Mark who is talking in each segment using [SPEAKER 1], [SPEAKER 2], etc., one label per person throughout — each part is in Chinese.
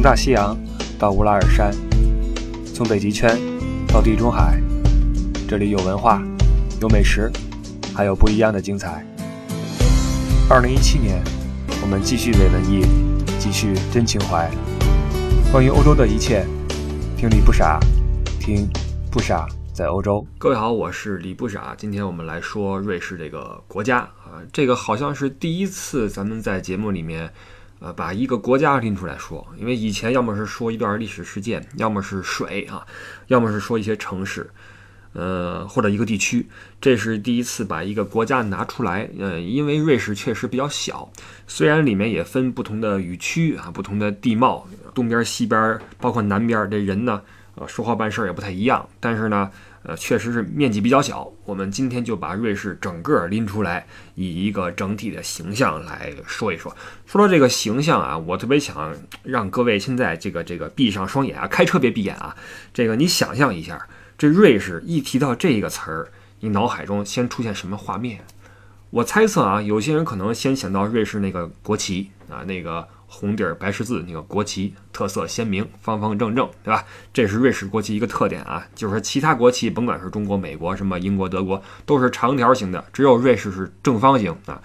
[SPEAKER 1] 从大西洋到乌拉尔山，从北极圈到地中海，这里有文化，有美食，还有不一样的精彩。二零一七年，我们继续伪文艺，继续真情怀。关于欧洲的一切，听李不傻，听不傻在欧洲。
[SPEAKER 2] 各位好，我是李不傻。今天我们来说瑞士这个国家啊，这个好像是第一次咱们在节目里面。呃，把一个国家拎出来说，因为以前要么是说一段历史事件，要么是水啊，要么是说一些城市，呃，或者一个地区。这是第一次把一个国家拿出来。呃，因为瑞士确实比较小，虽然里面也分不同的语区啊，不同的地貌，东边、西边，包括南边，这人呢，呃，说话办事也不太一样，但是呢。呃，确实是面积比较小。我们今天就把瑞士整个拎出来，以一个整体的形象来说一说。说到这个形象啊，我特别想让各位现在这个这个闭上双眼啊，开车别闭眼啊。这个你想象一下，这瑞士一提到这个词儿，你脑海中先出现什么画面？我猜测啊，有些人可能先想到瑞士那个国旗啊，那个。红底儿白十字，那个国旗特色鲜明，方方正正，对吧？这是瑞士国旗一个特点啊，就是说其他国旗，甭管是中国、美国、什么英国、德国，都是长条形的，只有瑞士是正方形啊。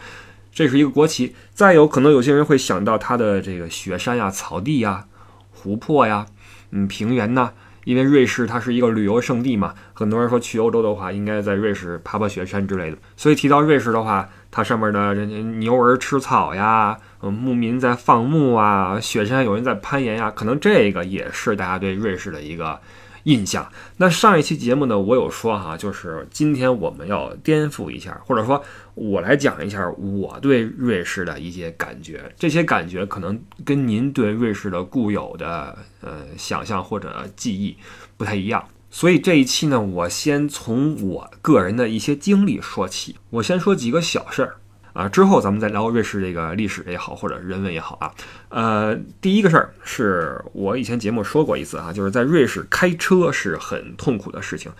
[SPEAKER 2] 这是一个国旗。再有可能有些人会想到它的这个雪山呀、草地呀、湖泊呀、嗯平原呐，因为瑞士它是一个旅游胜地嘛，很多人说去欧洲的话，应该在瑞士爬爬雪山之类的。所以提到瑞士的话，它上面的牛儿吃草呀。牧民在放牧啊，雪山有人在攀岩呀，可能这个也是大家对瑞士的一个印象。那上一期节目呢，我有说哈，就是今天我们要颠覆一下，或者说我来讲一下我对瑞士的一些感觉。这些感觉可能跟您对瑞士的固有的呃想象或者记忆不太一样，所以这一期呢，我先从我个人的一些经历说起。我先说几个小事儿。啊，之后咱们再聊瑞士这个历史也好，或者人文也好啊。呃，第一个事儿是我以前节目说过一次啊，就是在瑞士开车是很痛苦的事情，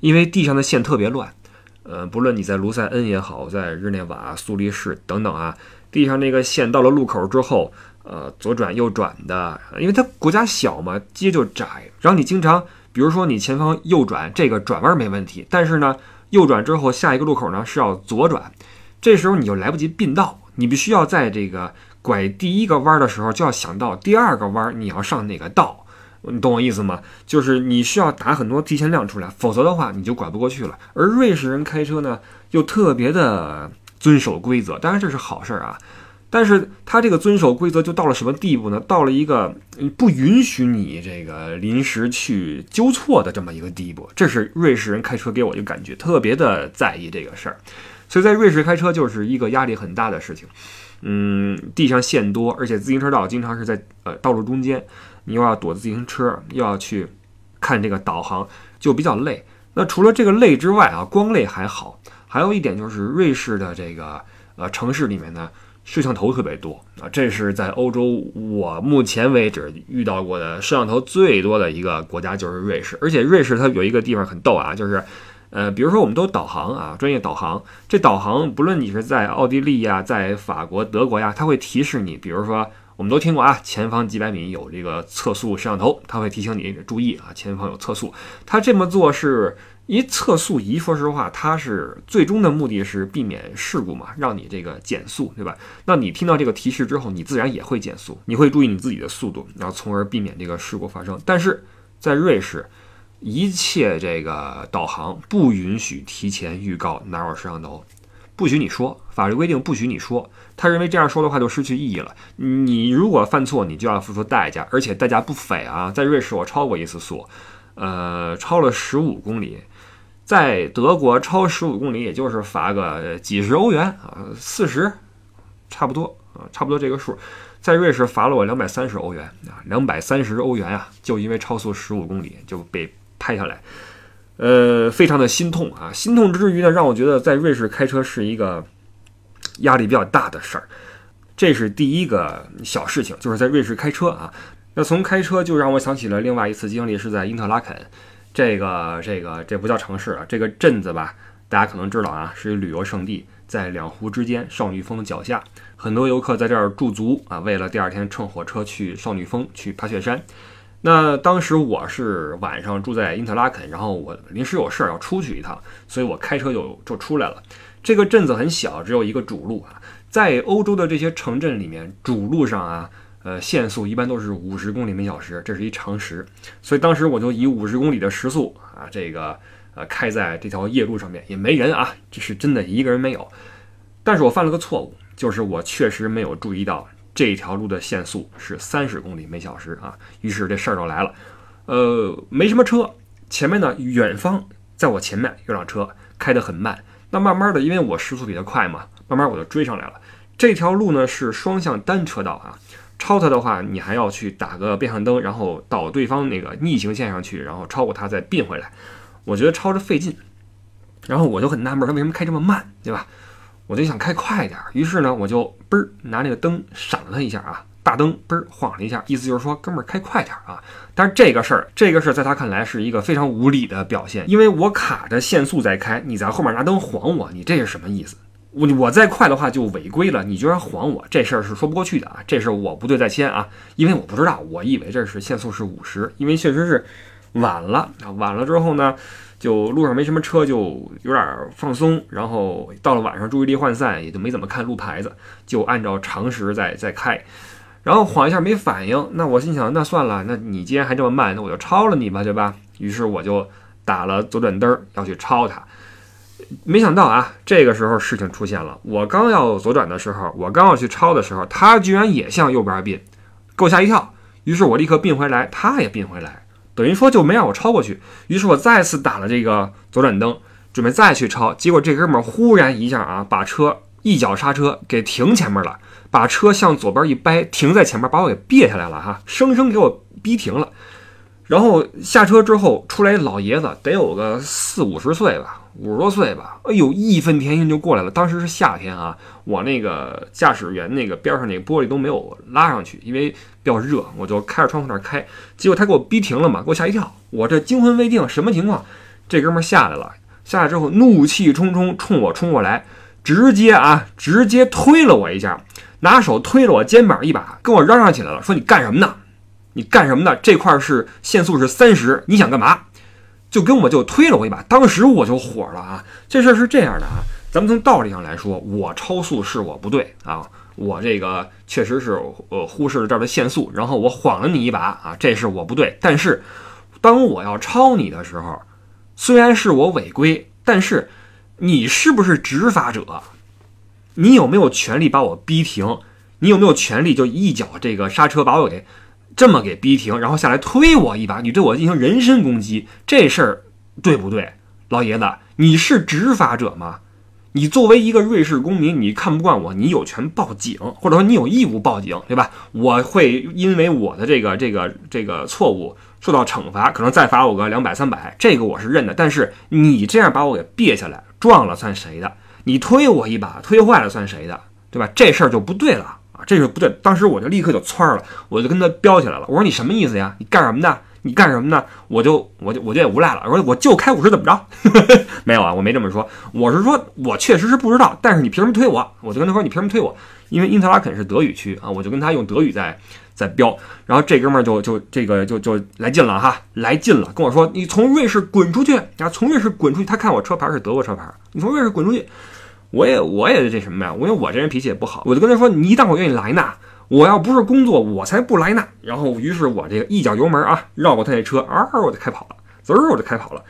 [SPEAKER 2] 因为地上的线特别乱。呃，不论你在卢塞恩也好，在日内瓦、苏黎世等等啊，地上那个线到了路口之后，呃，左转右转的，因为它国家小嘛，街就窄，然后你经常，比如说你前方右转，这个转弯没问题，但是呢，右转之后下一个路口呢是要左转。这时候你就来不及并道，你必须要在这个拐第一个弯的时候就要想到第二个弯你要上哪个道，你懂我意思吗？就是你需要打很多提前量出来，否则的话你就拐不过去了。而瑞士人开车呢又特别的遵守规则，当然这是好事儿啊，但是他这个遵守规则就到了什么地步呢？到了一个不允许你这个临时去纠错的这么一个地步。这是瑞士人开车给我一个感觉，特别的在意这个事儿。所以在瑞士开车就是一个压力很大的事情，嗯，地上线多，而且自行车道经常是在呃道路中间，你又要躲自行车，又要去看这个导航，就比较累。那除了这个累之外啊，光累还好，还有一点就是瑞士的这个呃城市里面呢，摄像头特别多啊，这是在欧洲我目前为止遇到过的摄像头最多的一个国家就是瑞士，而且瑞士它有一个地方很逗啊，就是。呃，比如说我们都导航啊，专业导航。这导航不论你是在奥地利呀，在法国、德国呀，它会提示你。比如说，我们都听过啊，前方几百米有这个测速摄像头，它会提醒你注意啊，前方有测速。它这么做是一测速仪，说实话，它是最终的目的是避免事故嘛，让你这个减速，对吧？那你听到这个提示之后，你自然也会减速，你会注意你自己的速度，然后从而避免这个事故发生。但是在瑞士。一切这个导航不允许提前预告哪有摄像头，不许你说，法律规定不许你说。他认为这样说的话就失去意义了。你如果犯错，你就要付出代价，而且代价不菲啊！在瑞士我超过一次速，呃，超了十五公里，在德国超十五公里也就是罚个几十欧元啊，四十，差不多啊，差不多这个数。在瑞士罚了我两百三十欧元啊，两百三十欧元啊，就因为超速十五公里就被。拍下来，呃，非常的心痛啊！心痛之余呢，让我觉得在瑞士开车是一个压力比较大的事儿。这是第一个小事情，就是在瑞士开车啊。那从开车就让我想起了另外一次经历，是在因特拉肯，这个这个这不叫城市啊，这个镇子吧，大家可能知道啊，是旅游胜地，在两湖之间，少女峰脚下，很多游客在这儿驻足啊，为了第二天乘火车去少女峰去爬雪山。那当时我是晚上住在因特拉肯，然后我临时有事儿要出去一趟，所以我开车就就出来了。这个镇子很小，只有一个主路啊。在欧洲的这些城镇里面，主路上啊，呃，限速一般都是五十公里每小时，这是一常识。所以当时我就以五十公里的时速啊，这个呃，开在这条夜路上面，也没人啊，这是真的一个人没有。但是我犯了个错误，就是我确实没有注意到。这条路的限速是三十公里每小时啊，于是这事儿就来了，呃，没什么车，前面呢，远方在我前面有辆车开得很慢，那慢慢的，因为我时速比他快嘛，慢慢我就追上来了。这条路呢是双向单车道啊，超他的话，你还要去打个变向灯，然后到对方那个逆行线上去，然后超过他再并回来，我觉得超着费劲，然后我就很纳闷，他为什么开这么慢，对吧？我就想开快点，于是呢，我就嘣儿拿那个灯闪了他一下啊，大灯嘣儿晃了一下，意思就是说，哥们儿开快点啊。但是这个事儿，这个事儿在他看来是一个非常无理的表现，因为我卡着限速在开，你在后面拿灯晃我，你这是什么意思？我我再快的话就违规了，你居然晃我，这事儿是说不过去的啊，这事儿我不对在先啊，因为我不知道，我以为这是限速是五十，因为确实是晚了啊，晚了之后呢。就路上没什么车，就有点放松。然后到了晚上，注意力涣散，也就没怎么看路牌子，就按照常识在在开。然后晃一下没反应，那我心想，那算了，那你既然还这么慢，那我就超了你吧，对吧？于是我就打了左转灯要去超他。没想到啊，这个时候事情出现了，我刚要左转的时候，我刚要去超的时候，他居然也向右边并，给我吓一跳。于是我立刻并回来，他也并回来。等于说就没让我超过去，于是我再次打了这个左转灯，准备再去超，结果这哥们儿忽然一下啊，把车一脚刹车给停前面了，把车向左边一掰，停在前面，把我给别下来了哈，生生给我逼停了。然后下车之后出来老爷子，得有个四五十岁吧。五十多岁吧，哎呦，义愤填膺就过来了。当时是夏天啊，我那个驾驶员那个边上那个玻璃都没有拉上去，因为比较热，我就开着窗户那开。结果他给我逼停了嘛，给我吓一跳。我这惊魂未定，什么情况？这哥们下来了，下来之后怒气冲冲冲我冲过来，直接啊，直接推了我一下，拿手推了我肩膀一把，跟我嚷嚷起来了，说你干什么呢？你干什么呢？这块是限速是三十，你想干嘛？就跟我就推了我一把，当时我就火了啊！这事儿是这样的啊，咱们从道理上来说，我超速是我不对啊，我这个确实是呃忽视了这儿的限速，然后我晃了你一把啊，这是我不对。但是当我要超你的时候，虽然是我违规，但是你是不是执法者？你有没有权利把我逼停？你有没有权利就一脚这个刹车把我给？这么给逼停，然后下来推我一把，你对我进行人身攻击，这事儿对不对，老爷子？你是执法者吗？你作为一个瑞士公民，你看不惯我，你有权报警，或者说你有义务报警，对吧？我会因为我的这个这个这个错误受到惩罚，可能再罚我个两百三百，这个我是认的。但是你这样把我给别下来，撞了算谁的？你推我一把，推坏了算谁的？对吧？这事儿就不对了。这个不对，当时我就立刻就窜了，我就跟他飙起来了。我说你什么意思呀？你干什么的？你干什么呢？我就我就我就也无赖了。我说我就开五十怎么着？没有啊，我没这么说。我是说我确实是不知道，但是你凭什么推我？我就跟他说你凭什么推我？因为因特拉肯是德语区啊，我就跟他用德语在在飙。然后这哥们儿就就这个就就来劲了哈，来劲了，跟我说你从瑞士滚出去啊，从瑞士滚出去。他看我车牌是德国车牌，你从瑞士滚出去。我也我也这什么呀？因为我这人脾气也不好，我就跟他说：“你当我愿意来呢？我要不是工作，我才不来呢。”然后，于是我这个一脚油门啊，绕过他那车，啊，我就开跑了，滋儿我就开跑了。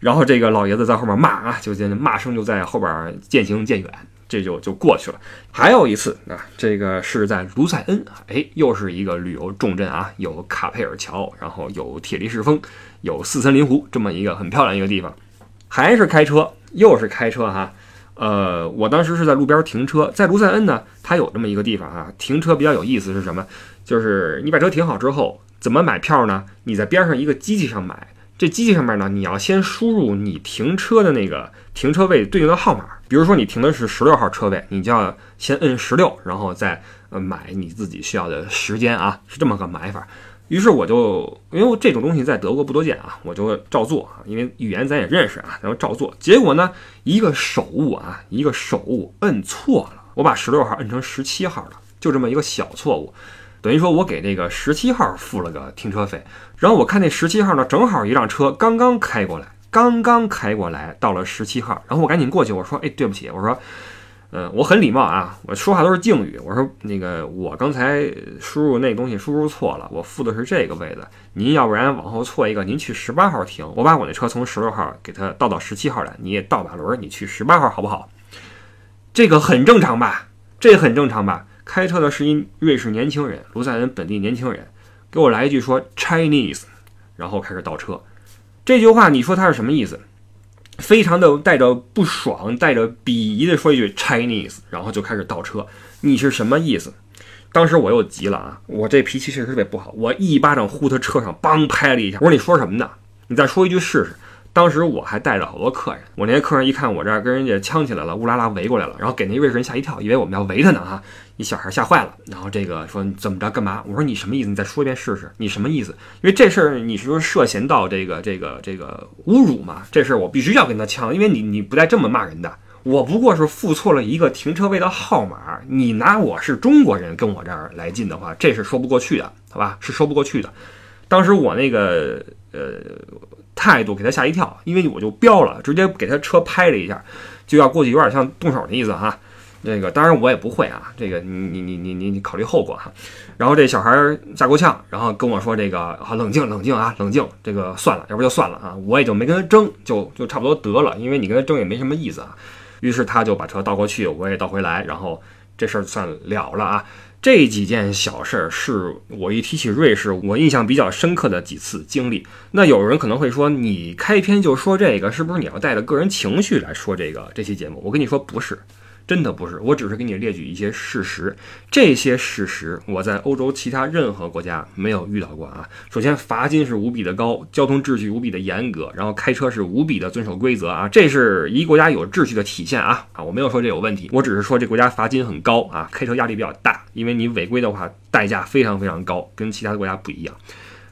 [SPEAKER 2] 然后这个老爷子在后面骂啊，就骂声就在后边渐行渐远，这就就过去了。还有一次啊，这个是在卢塞恩，哎，又是一个旅游重镇啊，有卡佩尔桥，然后有铁力士峰，有四森林湖，这么一个很漂亮一个地方。还是开车，又是开车哈。呃，我当时是在路边停车，在卢塞恩呢，它有这么一个地方啊，停车比较有意思是什么？就是你把车停好之后，怎么买票呢？你在边上一个机器上买，这机器上面呢，你要先输入你停车的那个停车位对应的号码，比如说你停的是十六号车位，你就要先摁十六，然后再呃买你自己需要的时间啊，是这么个买法。于是我就因为这种东西在德国不多见啊，我就照做啊，因为语言咱也认识啊，然后照做。结果呢，一个手误啊，一个手误摁错了，我把十六号摁成十七号了，就这么一个小错误，等于说我给那个十七号付了个停车费。然后我看那十七号呢，正好一辆车刚刚开过来，刚刚开过来到了十七号，然后我赶紧过去，我说：“哎，对不起，我说。”嗯，我很礼貌啊，我说话都是敬语。我说那个，我刚才输入那东西输入错了，我付的是这个位子。您要不然往后错一个，您去十八号停，我把我那车从十六号给它倒到十七号来，你也倒把轮，你去十八号好不好？这个很正常吧？这很正常吧？开车的是一瑞士年轻人，卢塞恩本地年轻人，给我来一句说 Chinese，然后开始倒车。这句话你说他是什么意思？非常的带着不爽，带着鄙夷的说一句 Chinese，然后就开始倒车。你是什么意思？当时我又急了啊！我这脾气确实特别不好，我一巴掌呼他车上，梆拍了一下。我说你说什么呢？你再说一句试试。当时我还带着好多客人，我那些客人一看我这儿跟人家呛起来了，乌拉拉围过来了，然后给那瑞士人吓一跳，以为我们要围他呢哈。一小孩吓坏了，然后这个说怎么着干嘛？我说你什么意思？你再说一遍试试。你什么意思？因为这事儿你是说涉嫌到这个这个这个侮辱嘛？这事儿我必须要跟他呛，因为你你不带这么骂人的。我不过是付错了一个停车位的号码，你拿我是中国人跟我这儿来劲的话，这是说不过去的，好吧？是说不过去的。当时我那个呃态度给他吓一跳，因为我就飙了，直接给他车拍了一下，就要过去，有点像动手的意思哈。这个当然我也不会啊，这个你你你你你考虑后果哈。然后这小孩吓够呛，然后跟我说这个好冷静冷静啊冷静，这个算了，要不就算了啊，我也就没跟他争，就就差不多得了，因为你跟他争也没什么意思啊。于是他就把车倒过去，我也倒回来，然后这事儿算了了啊。这几件小事儿是我一提起瑞士，我印象比较深刻的几次经历。那有人可能会说，你开篇就说这个，是不是你要带着个人情绪来说这个这期节目？我跟你说不是。真的不是，我只是给你列举一些事实。这些事实我在欧洲其他任何国家没有遇到过啊。首先，罚金是无比的高，交通秩序无比的严格，然后开车是无比的遵守规则啊。这是一国家有秩序的体现啊啊！我没有说这有问题，我只是说这国家罚金很高啊，开车压力比较大，因为你违规的话代价非常非常高，跟其他的国家不一样。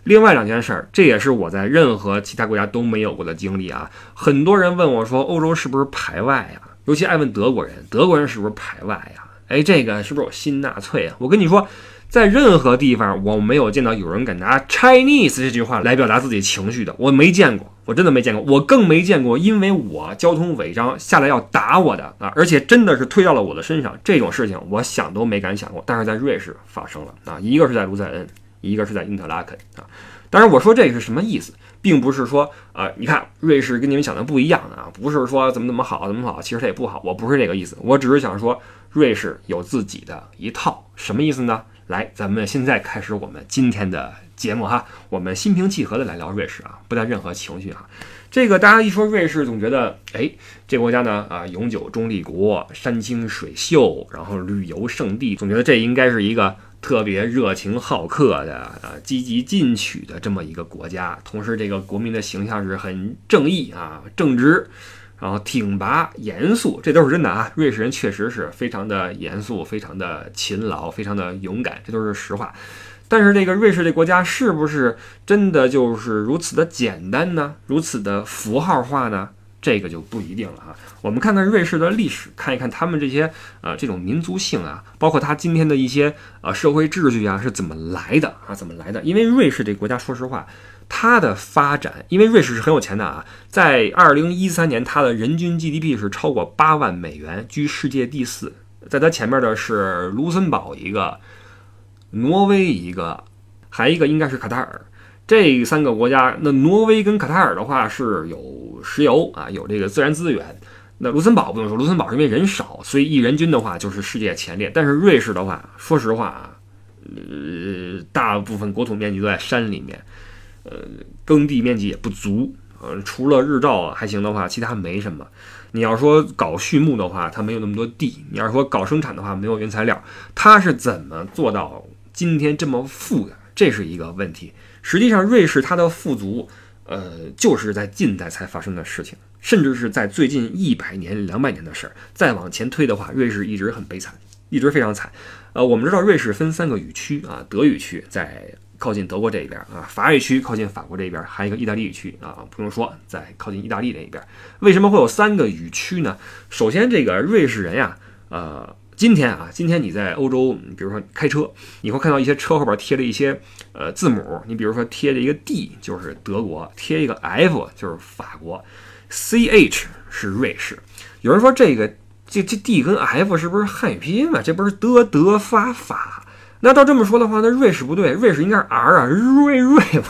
[SPEAKER 2] 另外两件事儿，这也是我在任何其他国家都没有过的经历啊。很多人问我说，欧洲是不是排外呀？尤其爱问德国人，德国人是不是排外呀？哎，这个是不是有新纳粹啊？我跟你说，在任何地方，我没有见到有人敢拿 Chinese 这句话来表达自己情绪的，我没见过，我真的没见过，我更没见过因为我交通违章下来要打我的啊！而且真的是推到了我的身上，这种事情我想都没敢想过，但是在瑞士发生了啊！一个是在卢塞恩，一个是在因特拉肯啊。当然，我说这个是什么意思？并不是说啊，你看瑞士跟你们想的不一样啊，不是说怎么怎么好怎么好，其实它也不好。我不是这个意思，我只是想说瑞士有自己的一套，什么意思呢？来，咱们现在开始我们今天的节目哈，我们心平气和的来聊瑞士啊，不带任何情绪啊。这个大家一说瑞士，总觉得哎，这国家呢啊，永久中立国，山清水秀，然后旅游胜地，总觉得这应该是一个。特别热情好客的啊，积极进取的这么一个国家，同时这个国民的形象是很正义啊、正直，然后挺拔、严肃，这都是真的啊。瑞士人确实是非常的严肃、非常的勤劳、非常的勇敢，这都是实话。但是这个瑞士这国家是不是真的就是如此的简单呢？如此的符号化呢？这个就不一定了啊。我们看看瑞士的历史，看一看他们这些呃这种民族性啊，包括他今天的一些呃社会秩序啊是怎么来的啊？怎么来的？因为瑞士这国家，说实话，它的发展，因为瑞士是很有钱的啊，在二零一三年，它的人均 GDP 是超过八万美元，居世界第四，在它前面的是卢森堡一个，挪威一个，还一个应该是卡塔尔。这三个国家，那挪威跟卡塔尔的话是有石油啊，有这个自然资源。那卢森堡不用说，卢森堡是因为人少，所以一人均的话就是世界前列。但是瑞士的话，说实话啊，呃，大部分国土面积都在山里面，呃，耕地面积也不足，呃，除了日照还行的话，其他没什么。你要说搞畜牧的话，它没有那么多地；你要说搞生产的话，没有原材料。它是怎么做到今天这么富的？这是一个问题。实际上，瑞士它的富足，呃，就是在近代才发生的事情，甚至是在最近一百年、两百年的事儿。再往前推的话，瑞士一直很悲惨，一直非常惨。呃，我们知道瑞士分三个语区啊，德语区在靠近德国这一边啊，法语区靠近法国这一边，还有一个意大利语区啊，不用说，在靠近意大利这一边。为什么会有三个语区呢？首先，这个瑞士人呀，呃，今天啊，今天你在欧洲，比如说开车，你会看到一些车后边贴了一些呃字母，你比如说贴着一个 D 就是德国，贴一个 F 就是法国，CH 是瑞士。有人说这个这这 D 跟 F 是不是汉语拼音嘛？这不是德德法法？那照这么说的话，那瑞士不对，瑞士应该是 R 啊，瑞瑞嘛，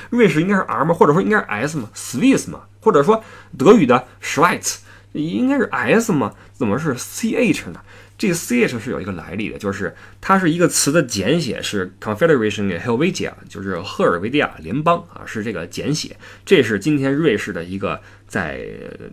[SPEAKER 2] 瑞士应该是 R 嘛？或者说应该是 S 嘛？Swiss 嘛？或者说德语的 Schweiz 应该是 S 嘛？怎么是 CH 呢？这个 CH 是有一个来历的，就是它是一个词的简写，是 Confederation Helvetia，就是赫尔维蒂亚联邦啊，是这个简写。这是今天瑞士的一个在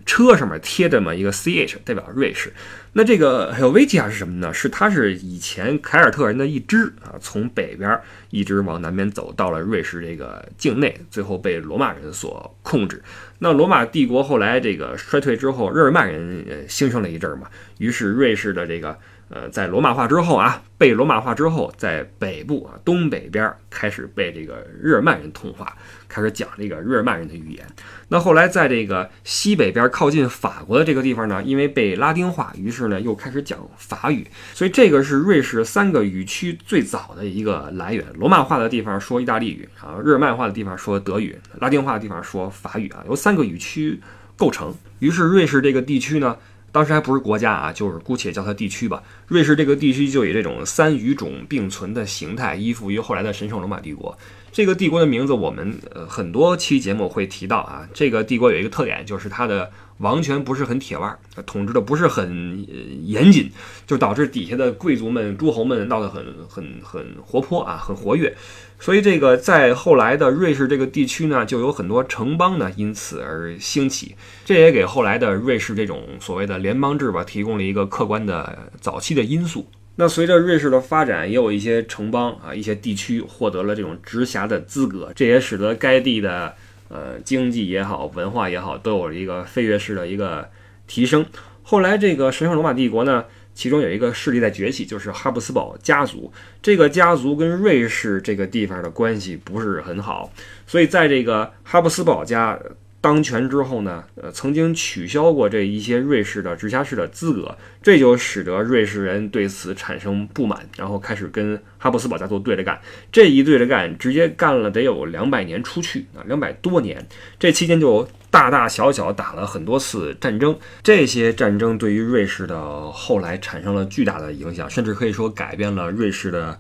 [SPEAKER 2] 车上面贴这么一个 CH，代表瑞士。那这个 Helvetia 是什么呢？是它是以前凯尔特人的一支啊，从北边一直往南边走到了瑞士这个境内，最后被罗马人所控制。那罗马帝国后来这个衰退之后，日耳曼人呃兴盛了一阵嘛，于是瑞士的这个呃在罗马化之后啊，被罗马化之后，在北部啊东北边开始被这个日耳曼人同化。开始讲这个日耳曼人的语言。那后来在这个西北边靠近法国的这个地方呢，因为被拉丁化，于是呢又开始讲法语。所以这个是瑞士三个语区最早的一个来源。罗马化的地方说意大利语啊，日耳曼化的地方说德语，拉丁化的地方说法语啊，由三个语区构成。于是瑞士这个地区呢，当时还不是国家啊，就是姑且叫它地区吧。瑞士这个地区就以这种三语种并存的形态，依附于后来的神圣罗马帝国。这个帝国的名字，我们呃很多期节目会提到啊。这个帝国有一个特点，就是它的王权不是很铁腕，统治的不是很严谨，就导致底下的贵族们、诸侯们闹得很很很活泼啊，很活跃。所以这个在后来的瑞士这个地区呢，就有很多城邦呢因此而兴起，这也给后来的瑞士这种所谓的联邦制吧提供了一个客观的早期的因素。那随着瑞士的发展，也有一些城邦啊，一些地区获得了这种直辖的资格，这也使得该地的呃经济也好，文化也好，都有一个飞跃式的一个提升。后来这个神圣罗马帝国呢，其中有一个势力在崛起，就是哈布斯堡家族。这个家族跟瑞士这个地方的关系不是很好，所以在这个哈布斯堡家。当权之后呢，呃，曾经取消过这一些瑞士的直辖市的资格，这就使得瑞士人对此产生不满，然后开始跟哈布斯堡家族对着干。这一对着干，直接干了得有两百年出去啊，两百多年。这期间就大大小小打了很多次战争，这些战争对于瑞士的后来产生了巨大的影响，甚至可以说改变了瑞士的。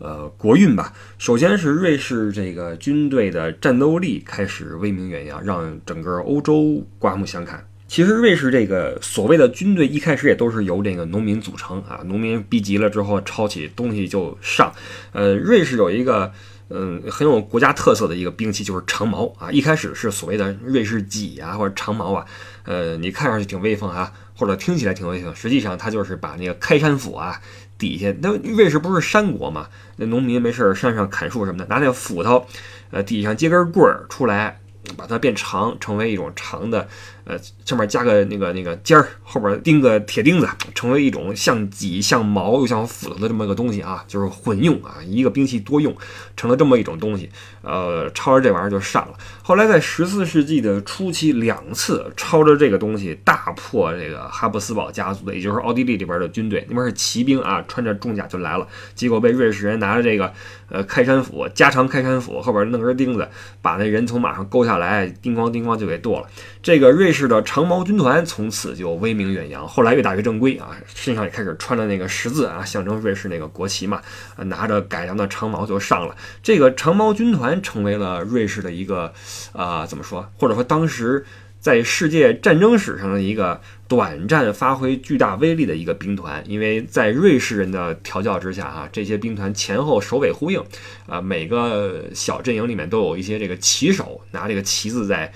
[SPEAKER 2] 呃，国运吧。首先是瑞士这个军队的战斗力开始威名远扬，让整个欧洲刮目相看。其实瑞士这个所谓的军队一开始也都是由这个农民组成啊，农民逼急了之后抄起东西就上。呃，瑞士有一个嗯很有国家特色的一个兵器就是长矛啊，一开始是所谓的瑞士戟啊或者长矛啊，呃，你看上去挺威风啊，或者听起来挺威风，实际上它就是把那个开山斧啊。底下那瑞士不是山国嘛？那农民没事山上砍树什么的，拿那斧头，呃，底下接根棍儿出来，把它变长，成为一种长的。呃，上面加个那个那个尖儿，后边钉个铁钉子，成为一种像戟、像矛又像斧头的这么个东西啊，就是混用啊，一个兵器多用，成了这么一种东西。呃，抄着这玩意儿就上了。后来在十四世纪的初期，两次抄着这个东西大破这个哈布斯堡家族的，也就是奥地利这边的军队，那边是骑兵啊，穿着重甲就来了，结果被瑞士人拿着这个呃开山斧，加长开山斧，后边弄根钉子，把那人从马上勾下来，叮咣叮咣就给剁了。这个瑞士的长矛军团从此就威名远扬，后来越打越正规啊，身上也开始穿着那个十字啊，象征瑞士那个国旗嘛，拿着改良的长矛就上了。这个长矛军团成为了瑞士的一个啊，怎么说？或者说当时。在世界战争史上的一个短暂发挥巨大威力的一个兵团，因为在瑞士人的调教之下，啊，这些兵团前后首尾呼应，啊，每个小阵营里面都有一些这个旗手拿这个旗子在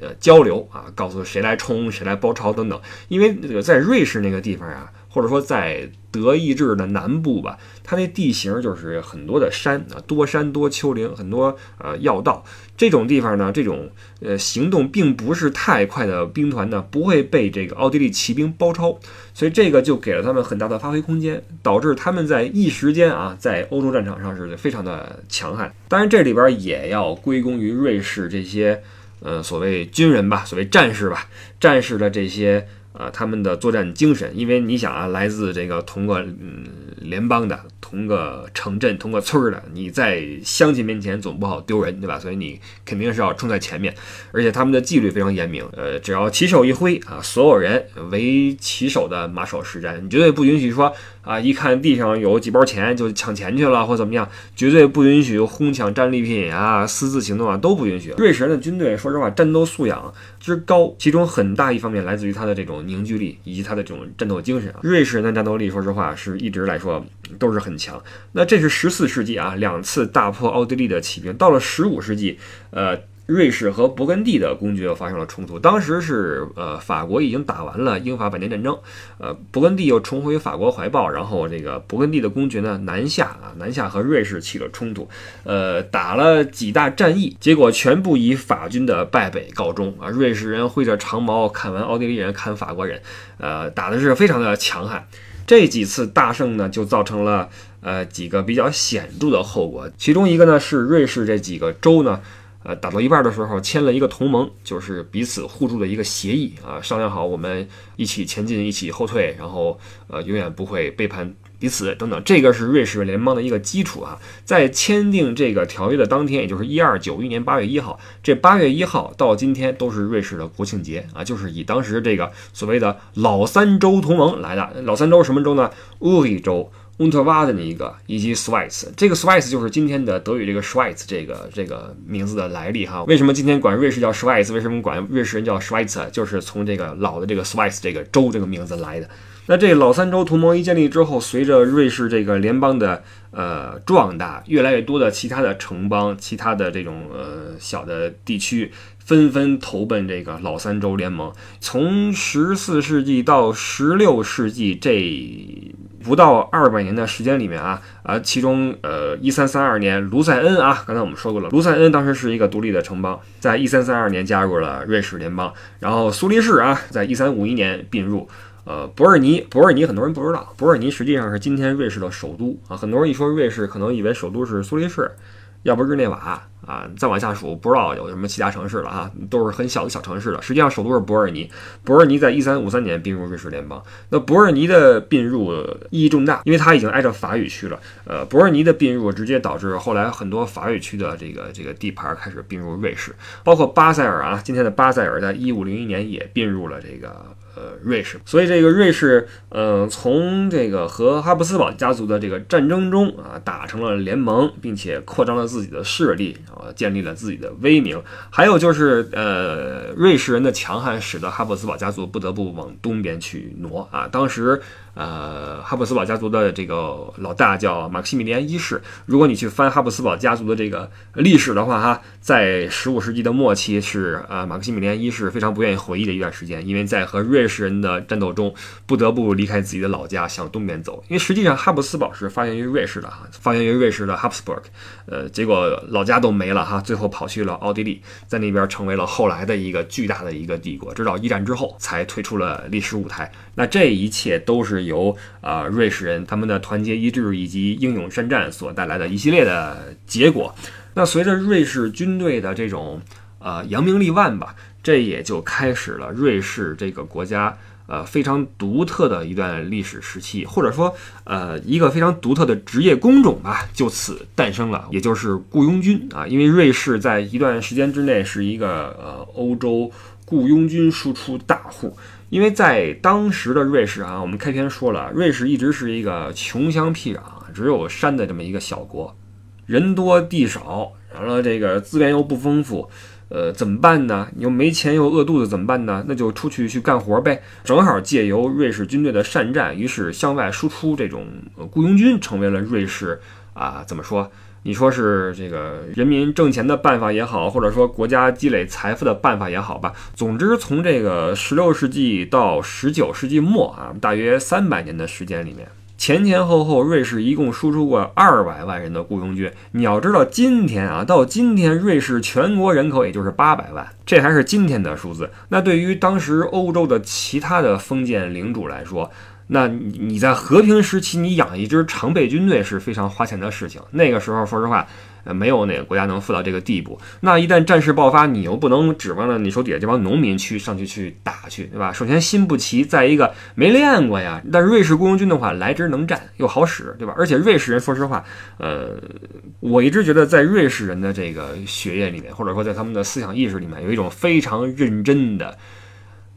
[SPEAKER 2] 呃交流啊，告诉谁来冲，谁来包抄等等。因为这个在瑞士那个地方啊。或者说在德意志的南部吧，它那地形就是很多的山啊，多山多丘陵，很多呃要道。这种地方呢，这种呃行动并不是太快的兵团呢，不会被这个奥地利骑兵包抄，所以这个就给了他们很大的发挥空间，导致他们在一时间啊，在欧洲战场上是非常的强悍。当然，这里边也要归功于瑞士这些呃所谓军人吧，所谓战士吧，战士的这些。啊，他们的作战精神，因为你想啊，来自这个同个嗯联邦的、同个城镇、同个村儿的，你在乡亲面前总不好丢人，对吧？所以你肯定是要冲在前面，而且他们的纪律非常严明。呃，只要旗手一挥啊，所有人为旗手的马首是瞻，你绝对不允许说。啊！一看地上有几包钱就抢钱去了，或怎么样，绝对不允许哄抢战利品啊！私自行动啊，都不允许。瑞士人的军队，说实话，战斗素养之高，其中很大一方面来自于他的这种凝聚力以及他的这种战斗精神啊。瑞士人的战斗力，说实话，是一直来说都是很强。那这是十四世纪啊，两次大破奥地利的骑兵。到了十五世纪，呃。瑞士和勃艮第的公爵又发生了冲突，当时是呃法国已经打完了英法百年战争，呃勃艮第又重回法国怀抱，然后这个勃艮第的公爵呢南下啊南下和瑞士起了冲突，呃打了几大战役，结果全部以法军的败北告终啊！瑞士人挥着长矛砍完奥地利人，砍法国人，呃打的是非常的强悍。这几次大胜呢，就造成了呃几个比较显著的后果，其中一个呢是瑞士这几个州呢。呃，打到一半的时候签了一个同盟，就是彼此互助的一个协议啊，商量好我们一起前进，一起后退，然后呃，永远不会背叛彼此等等。这个是瑞士联邦的一个基础啊。在签订这个条约的当天，也就是一二九一年八月一号，这八月一号到今天都是瑞士的国庆节啊，就是以当时这个所谓的老三州同盟来的。老三州什么州呢？乌里州。乌特瓦的那一个，以及 Swiss，这个 Swiss 就是今天的德语这个 Schweiz 这个这个名字的来历哈。为什么今天管瑞士叫 Schweiz？为什么管瑞士人叫 Schweiz？就是从这个老的这个 Swiss 这个州这个名字来的。那这老三州同盟一建立之后，随着瑞士这个联邦的呃壮大，越来越多的其他的城邦、其他的这种呃小的地区。纷纷投奔这个老三州联盟。从十四世纪到十六世纪这不到二百年的时间里面啊啊，其中呃，一三三二年卢塞恩啊，刚才我们说过了，卢塞恩当时是一个独立的城邦，在一三三二年加入了瑞士联邦。然后苏黎世啊，在一三五一年并入。呃，伯尔尼，伯尔尼很多人不知道，伯尔尼实际上是今天瑞士的首都啊。很多人一说瑞士，可能以为首都是苏黎世。要不日内瓦啊，再往下数不知道有什么其他城市了啊，都是很小的小城市了。实际上首都是伯尔尼，伯尔尼在一三五三年并入瑞士联邦。那伯尔尼的并入意义重大，因为它已经挨着法语区了。呃，伯尔尼的并入直接导致后来很多法语区的这个这个地盘开始并入瑞士，包括巴塞尔啊，今天的巴塞尔在一五零一年也并入了这个。呃，瑞士，所以这个瑞士，呃，从这个和哈布斯堡家族的这个战争中啊，打成了联盟，并且扩张了自己的势力，啊建立了自己的威名。还有就是，呃，瑞士人的强悍使得哈布斯堡家族不得不往东边去挪啊。当时。呃，哈布斯堡家族的这个老大叫马克西米利安一世。如果你去翻哈布斯堡家族的这个历史的话，哈，在十五世纪的末期是呃马克西米利安一世非常不愿意回忆的一段时间，因为在和瑞士人的战斗中不得不离开自己的老家向东边走。因为实际上哈布斯堡是发源于瑞士的哈，发源于瑞士的 Habsburg，，呃，结果老家都没了哈，最后跑去了奥地利，在那边成为了后来的一个巨大的一个帝国，直到一战之后才退出了历史舞台。那这一切都是。由啊瑞士人他们的团结一致以及英勇善战所带来的一系列的结果。那随着瑞士军队的这种呃扬名立万吧，这也就开始了瑞士这个国家呃非常独特的一段历史时期，或者说呃一个非常独特的职业工种吧，就此诞生了，也就是雇佣军啊。因为瑞士在一段时间之内是一个呃欧洲雇佣军输出大户。因为在当时的瑞士啊，我们开篇说了，瑞士一直是一个穷乡僻壤、只有山的这么一个小国，人多地少，完了这个资源又不丰富，呃，怎么办呢？你又没钱又饿肚子，怎么办呢？那就出去去干活呗。正好借由瑞士军队的善战，于是向外输出这种雇佣军，成为了瑞士啊，怎么说？你说是这个人民挣钱的办法也好，或者说国家积累财富的办法也好吧，总之从这个十六世纪到十九世纪末啊，大约三百年的时间里面。前前后后，瑞士一共输出过二百万人的雇佣军。你要知道，今天啊，到今天，瑞士全国人口也就是八百万，这还是今天的数字。那对于当时欧洲的其他的封建领主来说，那你你在和平时期，你养一支常备军队是非常花钱的事情。那个时候，说实话。呃，没有哪个国家能富到这个地步。那一旦战事爆发，你又不能指望着你手底下这帮农民去上去去打去，对吧？首先心不齐，再一个没练过呀。但瑞士雇佣军的话，来之能战又好使，对吧？而且瑞士人说实话，呃，我一直觉得在瑞士人的这个血液里面，或者说在他们的思想意识里面，有一种非常认真的。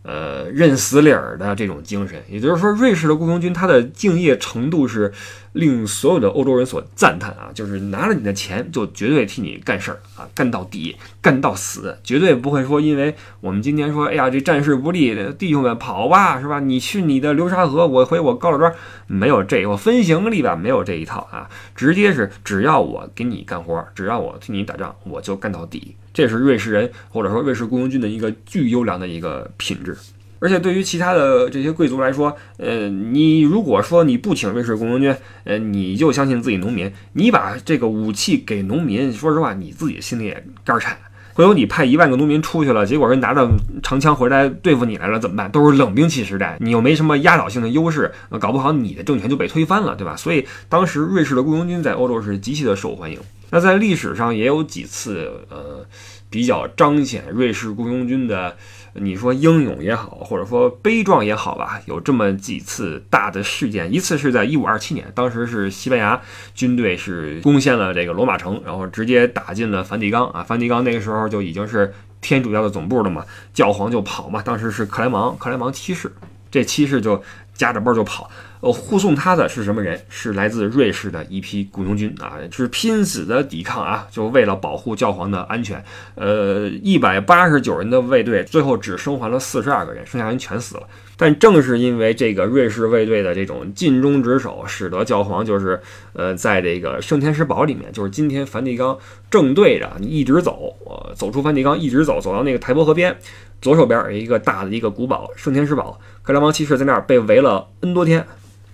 [SPEAKER 2] 呃，认死理儿的这种精神，也就是说，瑞士的雇佣军他的敬业程度是令所有的欧洲人所赞叹啊！就是拿了你的钱，就绝对替你干事儿啊，干到底，干到死，绝对不会说因为我们今天说，哎呀，这战事不利，弟兄们跑吧，是吧？你去你的流沙河，我回我高老庄，没有这，我分行李吧，没有这一套啊，直接是只要我给你干活，只要我替你打仗，我就干到底。这是瑞士人或者说瑞士雇佣军的一个巨优良的一个品质，而且对于其他的这些贵族来说，呃，你如果说你不请瑞士雇佣军，呃，你就相信自己农民，你把这个武器给农民，说实话，你自己心里也肝颤。回头你派一万个农民出去了，结果人拿着长枪回来对付你来了，怎么办？都是冷兵器时代，你又没什么压倒性的优势，搞不好你的政权就被推翻了，对吧？所以当时瑞士的雇佣军在欧洲是极其的受欢迎。那在历史上也有几次，呃，比较彰显瑞士雇佣军的，你说英勇也好，或者说悲壮也好吧，有这么几次大的事件。一次是在一五二七年，当时是西班牙军队是攻陷了这个罗马城，然后直接打进了梵蒂冈啊。梵蒂冈那个时候就已经是天主教的总部了嘛，教皇就跑嘛。当时是克莱芒，克莱芒七世，这七世就夹着包就跑。呃，护送他的是什么人？是来自瑞士的一批雇佣军啊，是拼死的抵抗啊，就为了保护教皇的安全。呃，一百八十九人的卫队，最后只生还了四十二个人，剩下人全死了。但正是因为这个瑞士卫队的这种尽忠职守，使得教皇就是呃，在这个圣天使堡里面，就是今天梵蒂冈正对着你一直走，呃，走出梵蒂冈一直走，走到那个台伯河边，左手边有一个大的一个古堡圣天使堡，克莱芒骑士在那儿被围了 N 多天。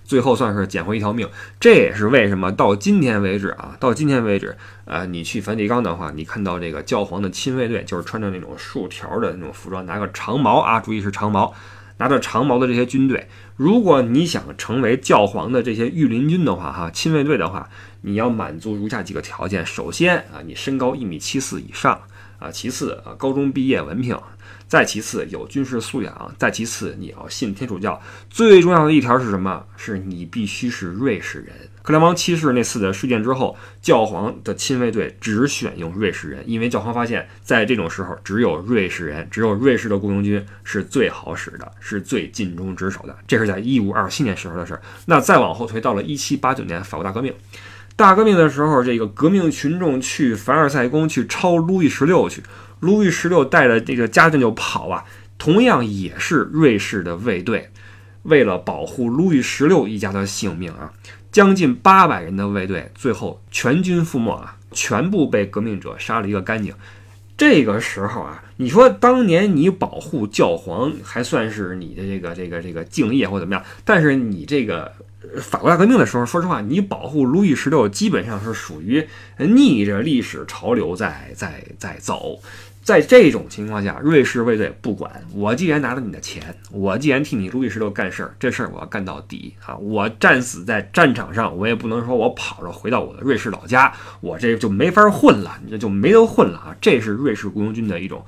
[SPEAKER 2] 最后算是捡回一条命，这也是为什么到今天为止啊，到今天为止，呃，你去梵蒂冈的话，你看到这个教皇的亲卫队，就是穿着那种竖条的那种服装，拿个长矛啊，注意是长矛，拿着长矛的这些军队，如果你想成为教皇的这些御林军的话，哈，亲卫队的话，你要满足如下几个条件：首先啊，你身高一米七四以上啊；其次啊，高中毕业文凭。再其次有军事素养，再其次你要信天主教，最重要的一条是什么？是你必须是瑞士人。克莱芒七世那次的事件之后，教皇的亲卫队只选用瑞士人，因为教皇发现，在这种时候，只有瑞士人，只有瑞士的雇佣军是最好使的，是最尽忠职守的。这是在一五二七年时候的事儿。那再往后推，到了一七八九年法国大革命，大革命的时候，这个革命群众去凡尔赛宫去抄路易十六去。路易十六带着这个家眷就跑啊，同样也是瑞士的卫队，为了保护路易十六一家的性命啊，将近八百人的卫队最后全军覆没啊，全部被革命者杀了一个干净。这个时候啊，你说当年你保护教皇还算是你的这个这个这个敬业或怎么样，但是你这个法国大革命的时候，说实话，你保护路易十六基本上是属于逆着历史潮流在在在走。在这种情况下，瑞士卫队不管我，既然拿了你的钱，我既然替你路易十六干事儿，这事儿我要干到底啊！我战死在战场上，我也不能说我跑着回到我的瑞士老家，我这就没法混了，你这就没得混了啊！这是瑞士雇佣军的一种，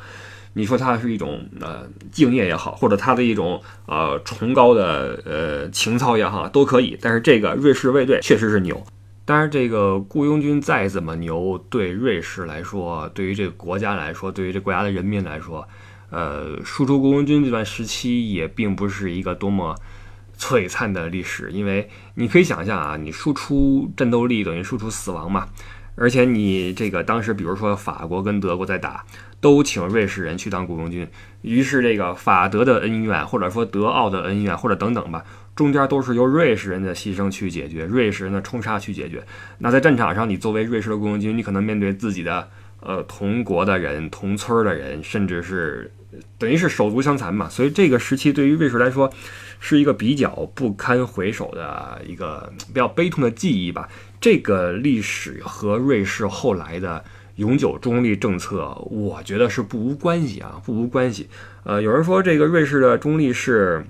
[SPEAKER 2] 你说它是一种呃敬业也好，或者他的一种呃崇高的呃情操也好，都可以。但是这个瑞士卫队确实是牛。当然，这个雇佣军再怎么牛，对瑞士来说，对于这个国家来说，对于这国家的人民来说，呃，输出雇佣军这段时期也并不是一个多么璀璨的历史。因为你可以想象啊，你输出战斗力等于输出死亡嘛。而且你这个当时，比如说法国跟德国在打，都请瑞士人去当雇佣军，于是这个法德的恩怨，或者说德奥的恩怨，或者等等吧。中间都是由瑞士人的牺牲去解决，瑞士人的冲杀去解决。那在战场上，你作为瑞士的雇佣军，你可能面对自己的呃同国的人、同村的人，甚至是等于是手足相残嘛。所以这个时期对于瑞士来说，是一个比较不堪回首的一个比较悲痛的记忆吧。这个历史和瑞士后来的。永久中立政策，我觉得是不无关系啊，不无关系。呃，有人说这个瑞士的中立是，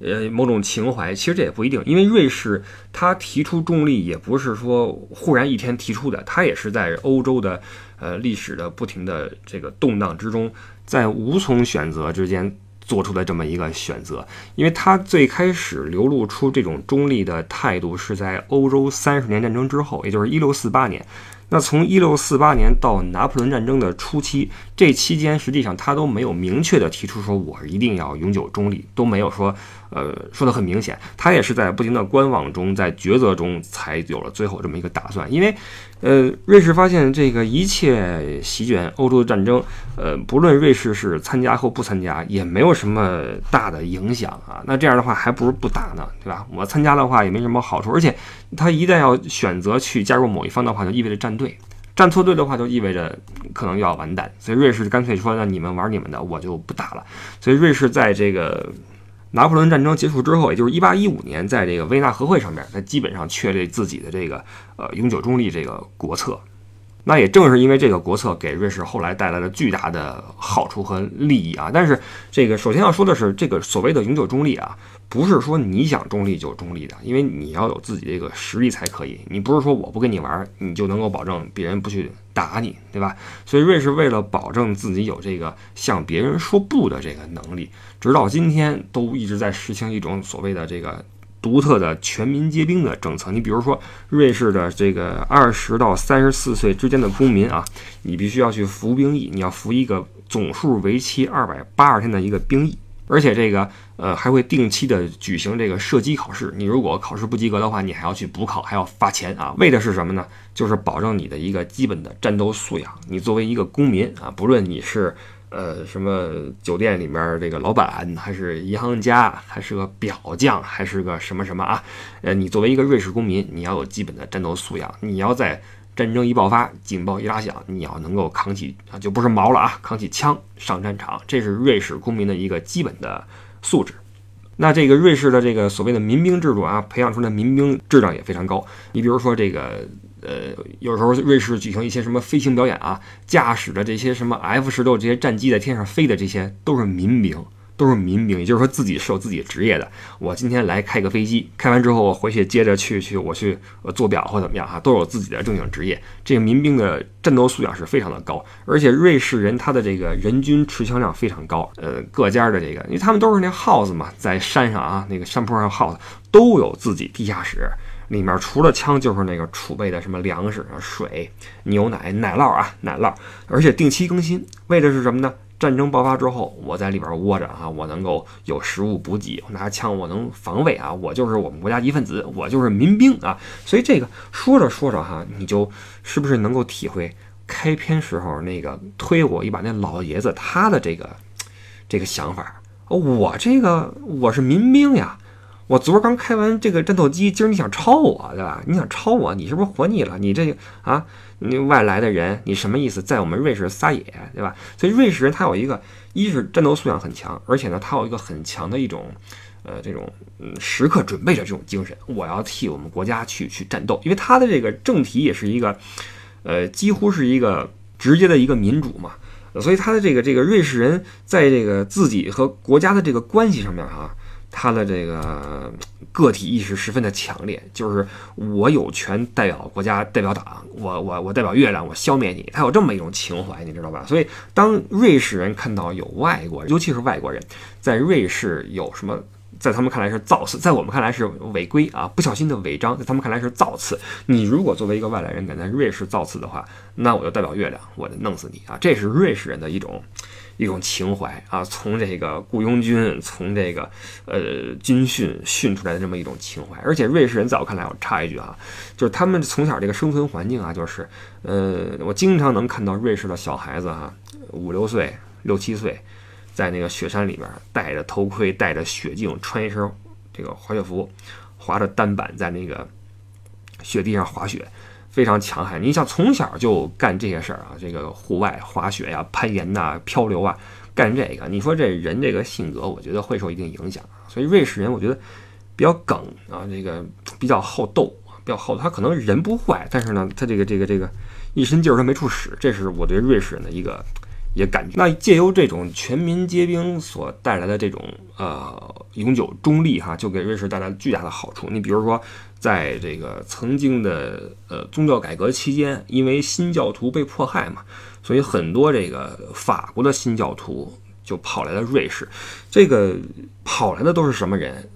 [SPEAKER 2] 呃，某种情怀，其实这也不一定，因为瑞士它提出中立也不是说忽然一天提出的，它也是在欧洲的呃历史的不停的这个动荡之中，在无从选择之间做出的这么一个选择，因为它最开始流露出这种中立的态度是在欧洲三十年战争之后，也就是一六四八年。那从一六四八年到拿破仑战争的初期，这期间实际上他都没有明确的提出说我一定要永久中立，都没有说，呃，说的很明显。他也是在不停的观望中，在抉择中才有了最后这么一个打算。因为，呃，瑞士发现这个一切席卷欧洲的战争，呃，不论瑞士是参加或不参加，也没有什么大的影响啊。那这样的话，还不如不打呢，对吧？我参加的话也没什么好处，而且他一旦要选择去加入某一方的话，就意味着站队，站错队的话就意味着可能要完蛋，所以瑞士干脆说：“那你们玩你们的，我就不打了。”所以瑞士在这个拿破仑战争结束之后，也就是一八一五年，在这个维也纳和会上面，他基本上确立自己的这个呃永久中立这个国策。那也正是因为这个国策给瑞士后来带来了巨大的好处和利益啊。但是这个首先要说的是，这个所谓的永久中立啊。不是说你想中立就中立的，因为你要有自己这个实力才可以。你不是说我不跟你玩，你就能够保证别人不去打你，对吧？所以瑞士为了保证自己有这个向别人说不的这个能力，直到今天都一直在实行一种所谓的这个独特的全民皆兵的政策。你比如说，瑞士的这个二十到三十四岁之间的公民啊，你必须要去服兵役，你要服一个总数为期二百八十天的一个兵役。而且这个呃还会定期的举行这个射击考试，你如果考试不及格的话，你还要去补考，还要发钱啊！为的是什么呢？就是保证你的一个基本的战斗素养。你作为一个公民啊，不论你是呃什么酒店里面这个老板，还是银行家，还是个表匠，还是个什么什么啊，呃，你作为一个瑞士公民，你要有基本的战斗素养，你要在。战争一爆发，警报一拉响，你要能够扛起啊，就不是矛了啊，扛起枪上战场，这是瑞士公民的一个基本的素质。那这个瑞士的这个所谓的民兵制度啊，培养出来的民兵质量也非常高。你比如说这个，呃，有时候瑞士举行一些什么飞行表演啊，驾驶着这些什么 F 十六这些战机在天上飞的，这些都是民兵。都是民兵，也就是说自己是有自己职业的。我今天来开个飞机，开完之后我回去接着去去我去做表或怎么样哈，都有自己的正经职业。这个民兵的战斗素养是非常的高，而且瑞士人他的这个人均持枪量非常高。呃，各家的这个，因为他们都是那耗子嘛，在山上啊，那个山坡上耗子都有自己地下室，里面除了枪就是那个储备的什么粮食啊、水、牛奶、奶酪啊、奶酪，而且定期更新，为的是什么呢？战争爆发之后，我在里边窝着啊，我能够有食物补给，拿枪我能防卫啊，我就是我们国家一份子，我就是民兵啊。所以这个说着说着哈，你就是不是能够体会开篇时候那个推我一把那老爷子他的这个这个想法？我这个我是民兵呀。我昨儿刚开完这个战斗机，今儿你想抄我，对吧？你想抄我，你是不是活腻了？你这啊，你外来的人，你什么意思？在我们瑞士撒野，对吧？所以瑞士人他有一个，一是战斗素养很强，而且呢，他有一个很强的一种，呃，这种嗯时刻准备着这种精神。我要替我们国家去去战斗，因为他的这个政体也是一个，呃，几乎是一个直接的一个民主嘛，所以他的这个这个瑞士人在这个自己和国家的这个关系上面啊。他的这个个体意识十分的强烈，就是我有权代表国家、代表党，我我我代表月亮，我消灭你。他有这么一种情怀，你知道吧？所以，当瑞士人看到有外国人，尤其是外国人，在瑞士有什么，在他们看来是造次，在我们看来是违规啊，不小心的违章，在他们看来是造次。你如果作为一个外来人敢在瑞士造次的话，那我就代表月亮，我就弄死你啊！这是瑞士人的一种。一种情怀啊，从这个雇佣军，从这个呃军训训出来的这么一种情怀。而且瑞士人在我看来，我插一句啊，就是他们从小这个生存环境啊，就是呃，我经常能看到瑞士的小孩子哈，五六岁、六七岁，在那个雪山里边戴着头盔、戴着雪镜，穿一身这个滑雪服，滑着单板在那个雪地上滑雪，非常强悍。你像从小就干这些事儿啊，这个户外滑雪呀、攀岩呐、漂流啊，干这个，你说这人这个性格，我觉得会受一定影响。所以瑞士人，我觉得比较梗啊，这个比较好斗，比较好。他可能人不坏，但是呢，他这个这个这个一身劲儿他没处使，这是我对瑞士人的一个。也感觉，那借由这种全民皆兵所带来的这种呃永久中立哈，就给瑞士带来了巨大的好处。你比如说，在这个曾经的呃宗教改革期间，因为新教徒被迫害嘛，所以很多这个法国的新教徒就跑来了瑞士。这个跑来的都是什么人？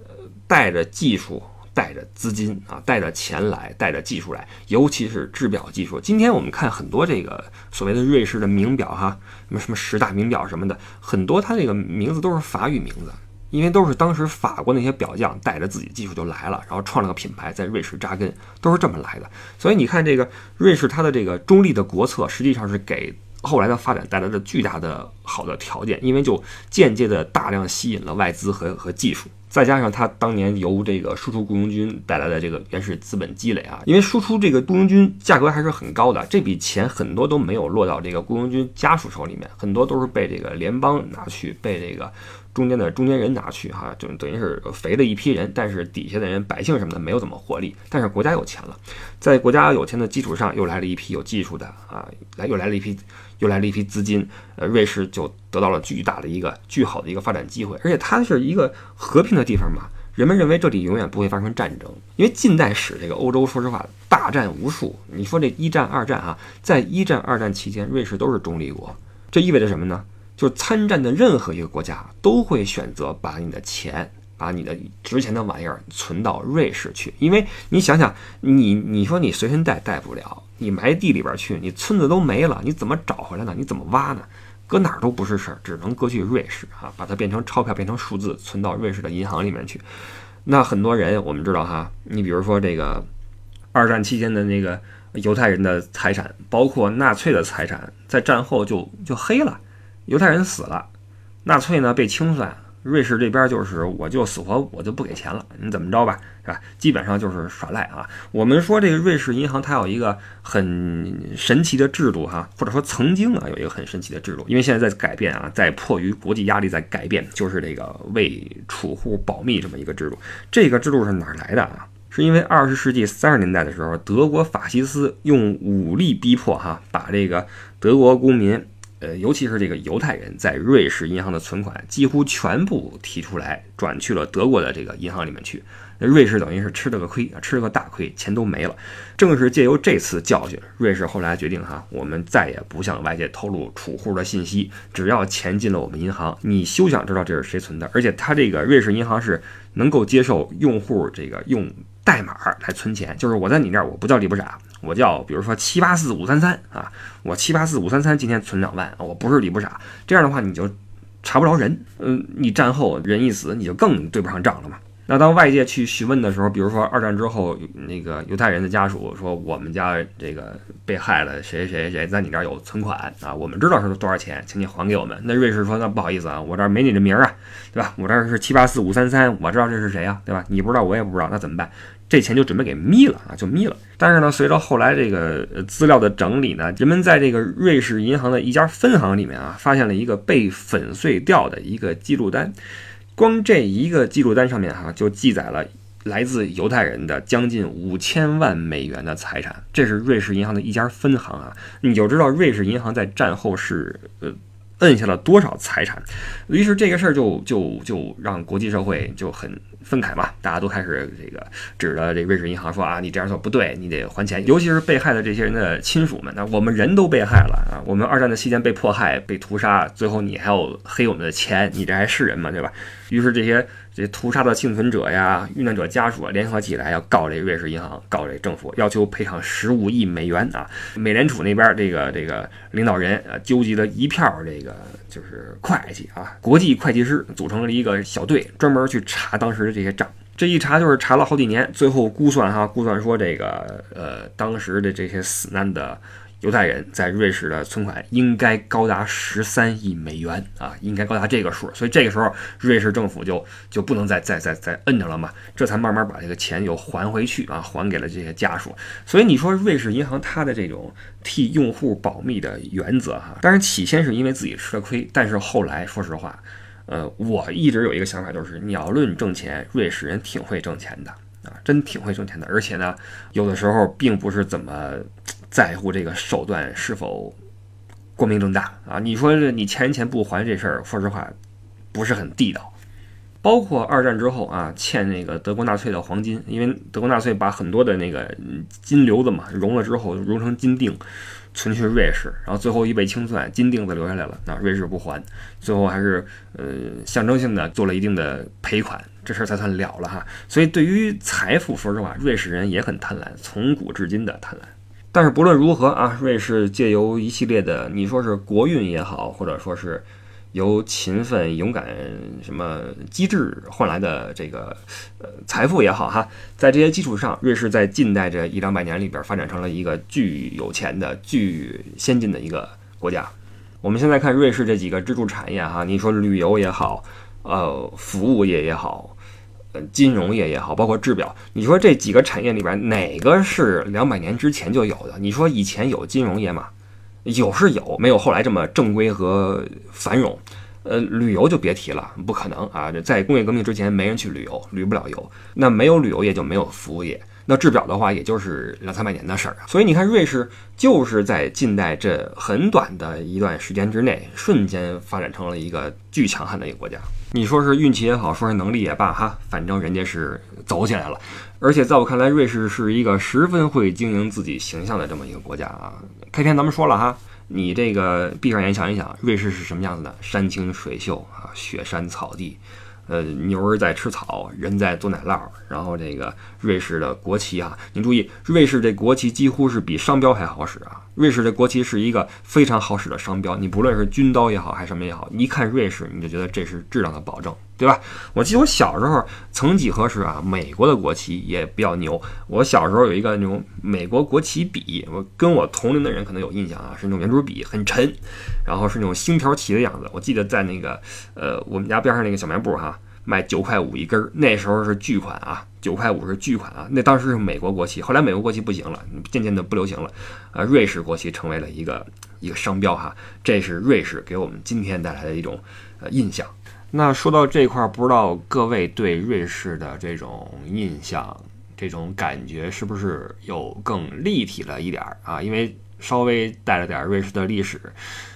[SPEAKER 2] 带着技术。带着资金啊，带着钱来，带着技术来，尤其是制表技术。今天我们看很多这个所谓的瑞士的名表哈，什么什么十大名表什么的，很多它这个名字都是法语名字，因为都是当时法国那些表匠带着自己技术就来了，然后创了个品牌，在瑞士扎根，都是这么来的。所以你看这个瑞士它的这个中立的国策，实际上是给后来的发展带来了巨大的好的条件，因为就间接的大量吸引了外资和和技术。再加上他当年由这个输出雇佣军带来的这个原始资本积累啊，因为输出这个雇佣军价格还是很高的，这笔钱很多都没有落到这个雇佣军家属手里面，很多都是被这个联邦拿去，被这个中间的中间人拿去，哈，就等于是肥了一批人，但是底下的人百姓什么的没有怎么获利，但是国家有钱了，在国家有钱的基础上，又来了一批有技术的啊，来又来了一批。又来了一批资金，呃，瑞士就得到了巨大的一个巨好的一个发展机会，而且它是一个和平的地方嘛，人们认为这里永远不会发生战争，因为近代史这个欧洲，说实话，大战无数。你说这一战、二战啊，在一战、二战期间，瑞士都是中立国，这意味着什么呢？就是参战的任何一个国家都会选择把你的钱。把你的值钱的玩意儿存到瑞士去，因为你想想，你你说你随身带带不了，你埋地里边去，你村子都没了，你怎么找回来呢？你怎么挖呢？搁哪儿都不是事儿，只能搁去瑞士啊，把它变成钞票，变成数字，存到瑞士的银行里面去。那很多人我们知道哈，你比如说这个二战期间的那个犹太人的财产，包括纳粹的财产，在战后就就黑了，犹太人死了，纳粹呢被清算。瑞士这边就是，我就死活我就不给钱了，你怎么着吧，是吧？基本上就是耍赖啊。我们说这个瑞士银行它有一个很神奇的制度哈，或者说曾经啊有一个很神奇的制度，因为现在在改变啊，在迫于国际压力在改变，就是这个为储户保密这么一个制度。这个制度是哪来的啊？是因为二十世纪三十年代的时候，德国法西斯用武力逼迫哈，把这个德国公民。呃，尤其是这个犹太人在瑞士银行的存款几乎全部提出来，转去了德国的这个银行里面去。那瑞士等于是吃了个亏啊，吃了个大亏，钱都没了。正是借由这次教训，瑞士后来决定哈，我们再也不向外界透露储户的信息。只要钱进了我们银行，你休想知道这是谁存的。而且他这个瑞士银行是能够接受用户这个用代码来存钱，就是我在你那儿，我不叫李不傻。我叫，比如说七八四五三三啊，我七八四五三三今天存两万，我不是李不傻，这样的话你就查不着人，嗯，你战后人一死，你就更对不上账了嘛。那当外界去询问的时候，比如说二战之后那个犹太人的家属说，我们家这个被害了，谁谁谁在你这儿有存款啊？我们知道是多少钱，请你还给我们。那瑞士说，那不好意思啊，我这儿没你的名儿啊，对吧？我这儿是七八四五三三，我知道这是谁啊，对吧？你不知道，我也不知道，那怎么办？这钱就准备给眯了啊，就眯了。但是呢，随着后来这个资料的整理呢，人们在这个瑞士银行的一家分行里面啊，发现了一个被粉碎掉的一个记录单。光这一个记录单上面哈，就记载了来自犹太人的将近五千万美元的财产。这是瑞士银行的一家分行啊，你就知道瑞士银行在战后是呃。摁下了多少财产？于是这个事儿就就就让国际社会就很愤慨嘛，大家都开始这个指着这瑞士银行说啊，你这样做不对，你得还钱。尤其是被害的这些人的亲属们，那我们人都被害了啊，我们二战的期间被迫害、被屠杀，最后你还要黑我们的钱，你这还是人吗？对吧？于是这些。这屠杀的幸存者呀，遇难者家属联合起来要告这瑞士银行，告这政府，要求赔偿十五亿美元啊！美联储那边这个这个领导人啊，纠集了一票这个就是会计啊，国际会计师组成了一个小队，专门去查当时的这些账。这一查就是查了好几年，最后估算哈，估算说这个呃当时的这些死难的。犹太人在瑞士的存款应该高达十三亿美元啊，应该高达这个数。所以这个时候，瑞士政府就就不能再再再再摁着了嘛，这才慢慢把这个钱又还回去啊，还给了这些家属。所以你说瑞士银行它的这种替用户保密的原则哈，当然起先是因为自己吃了亏，但是后来说实话。呃，我一直有一个想法，就是你要论挣钱，瑞士人挺会挣钱的啊，真挺会挣钱的。而且呢，有的时候并不是怎么在乎这个手段是否光明正大啊。你说这你欠人钱不还这事儿，说实话不是很地道。包括二战之后啊，欠那个德国纳粹的黄金，因为德国纳粹把很多的那个金瘤子嘛融了之后，融成金锭。存去瑞士，然后最后一被清算，金锭子留下来了，那瑞士不还，最后还是呃象征性的做了一定的赔款，这事儿才算了了哈。所以对于财富，说实话，瑞士人也很贪婪，从古至今的贪婪。但是不论如何啊，瑞士借由一系列的，你说是国运也好，或者说是。由勤奋、勇敢、什么机智换来的这个呃财富也好哈，在这些基础上，瑞士在近代这一两百年里边发展成了一个巨有钱的、巨先进的一个国家。我们现在看瑞士这几个支柱产业哈，你说旅游也好，呃，服务业也好，金融业也好，包括制表，你说这几个产业里边哪个是两百年之前就有的？你说以前有金融业吗？有是有，没有后来这么正规和繁荣。呃，旅游就别提了，不可能啊！在工业革命之前，没人去旅游，旅不了游。那没有旅游业，就没有服务业。那制表的话，也就是两三百年的事儿啊。所以你看，瑞士就是在近代这很短的一段时间之内，瞬间发展成了一个巨强悍的一个国家。你说是运气也好，说是能力也罢，哈，反正人家是走起来了。而且在我看来，瑞士是一个十分会经营自己形象的这么一个国家啊。开篇咱们说了哈。你这个闭上眼想一想，瑞士是什么样子的？山清水秀啊，雪山草地，呃，牛儿在吃草，人在做奶酪。然后这个瑞士的国旗啊，您注意，瑞士这国旗几乎是比商标还好使啊。瑞士这国旗是一个非常好使的商标，你不论是军刀也好，还是什么也好，一看瑞士你就觉得这是质量的保证，对吧？我记得我小时候，曾几何时啊，美国的国旗也比较牛。我小时候有一个那种美国国旗笔，我跟我同龄的人可能有印象啊，是那种圆珠笔，很沉，然后是那种星条旗的样子。我记得在那个呃我们家边上那个小卖部哈。卖九块五一根儿，那时候是巨款啊，九块五是巨款啊。那当时是美国国旗，后来美国国旗不行了，渐渐的不流行了，啊，瑞士国旗成为了一个一个商标哈。这是瑞士给我们今天带来的一种呃印象。那说到这块儿，不知道各位对瑞士的这种印象、这种感觉是不是有更立体了一点儿啊？因为稍微带了点瑞士的历史。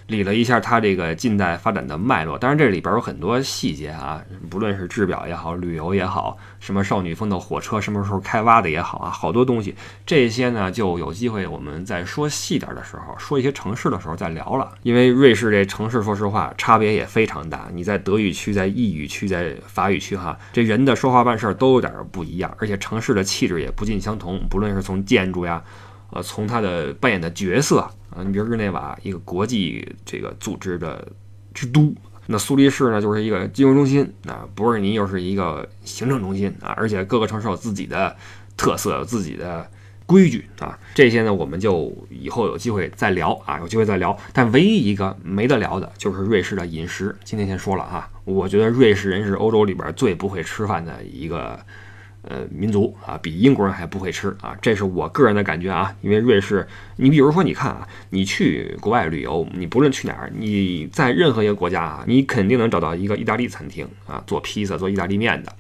[SPEAKER 2] 理了一下它这个近代发展的脉络，当然这里边有很多细节啊，不论是制表也好，旅游也好，什么少女峰的火车什么时候开挖的也好啊，好多东西，这些呢就有机会我们在说细点的时候，说一些城市的时候再聊了。因为瑞士这城市说实话差别也非常大，你在德语区、在意语区、在法语区哈，这人的说话办事都有点不一样，而且城市的气质也不尽相同，不论是从建筑呀。呃，从他的扮演的角色啊，你比如日内瓦，一个国际这个组织的之都，那苏黎世呢，就是一个金融中心啊，伯尔尼又是一个行政中心啊，而且各个城市有自己的特色，有自己的规矩啊，这些呢，我们就以后有机会再聊啊，有机会再聊。但唯一一个没得聊的就是瑞士的饮食，今天先说了哈，我觉得瑞士人是欧洲里边最不会吃饭的一个。呃，民族啊，比英国人还不会吃啊，这是我个人的感觉啊。因为瑞士，你比如说，你看啊，你去国外旅游，你不论去哪儿，你在任何一个国家啊，你肯定能找到一个意大利餐厅啊，做披萨、做意大利面的；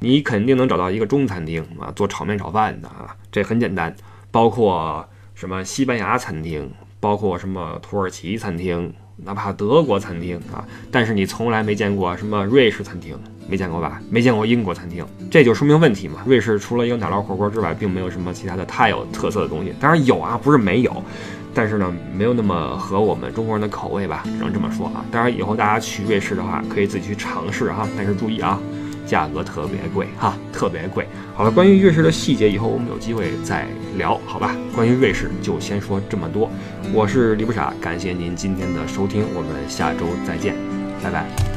[SPEAKER 2] 你肯定能找到一个中餐厅啊，做炒面、炒饭的啊，这很简单。包括什么西班牙餐厅，包括什么土耳其餐厅。哪怕德国餐厅啊，但是你从来没见过什么瑞士餐厅，没见过吧？没见过英国餐厅，这就说明问题嘛。瑞士除了一个奶酪火锅之外，并没有什么其他的太有特色的东西。当然有啊，不是没有，但是呢，没有那么合我们中国人的口味吧，只能这么说啊。当然以后大家去瑞士的话，可以自己去尝试哈，但是注意啊。价格特别贵哈，特别贵。好了，关于瑞士的细节，以后我们有机会再聊，好吧？关于瑞士就先说这么多。我是李不傻，感谢您今天的收听，我们下周再见，拜拜。